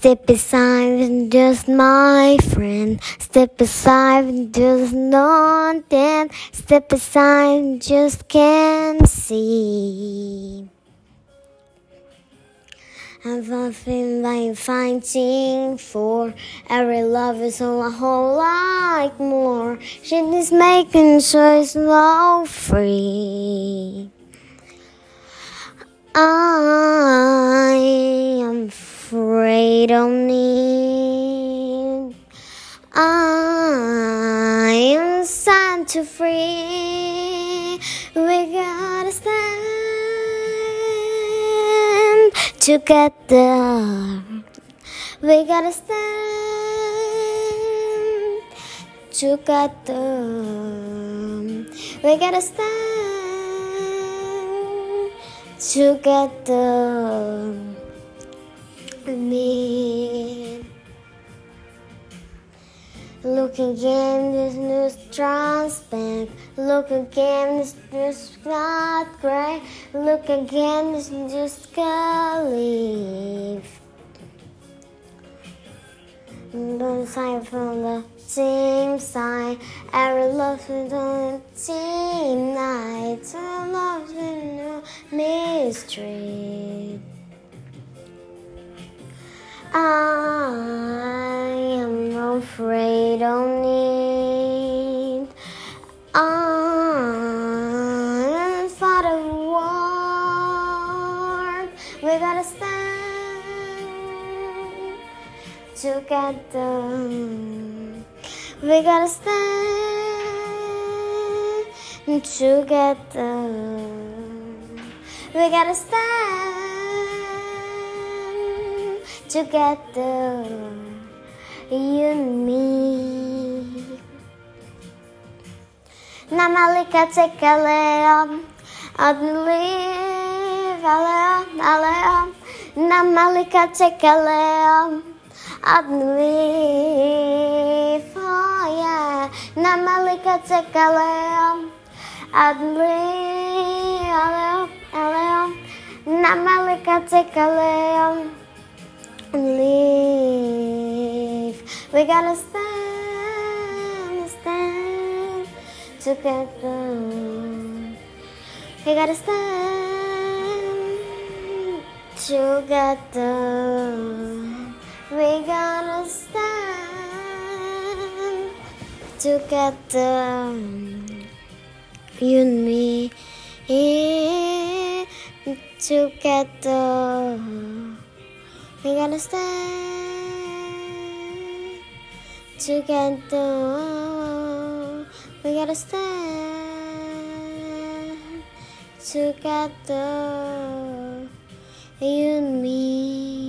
Step aside, and just my friend. Step aside, and just not. Step aside, and just can't see. I've often been fighting for every love is all a whole lot more. She is making choice so free. I am afraid of need. I am sad to free. We gotta stand together. We gotta stand together. We gotta stand together. Me. Look again, this news transparent. Look again, this news not gray. Look again, this just leave. Don't side from the same side. Every love is on the same night. Some love is no mystery. I am afraid of need. I'm for the war. We gotta stand together. We gotta stand together. We gotta stand together, you and me. Namalika take a leon, I believe a leon, a leon. Namalika take a leon, I believe, oh yeah. Namalika take a leon, I believe a leon, a leon. Namalika take a leon leave. We gotta stand, stand together. We gotta stand together. We gotta stand together. You and me together. We gotta stand together. We gotta stand together. You and me.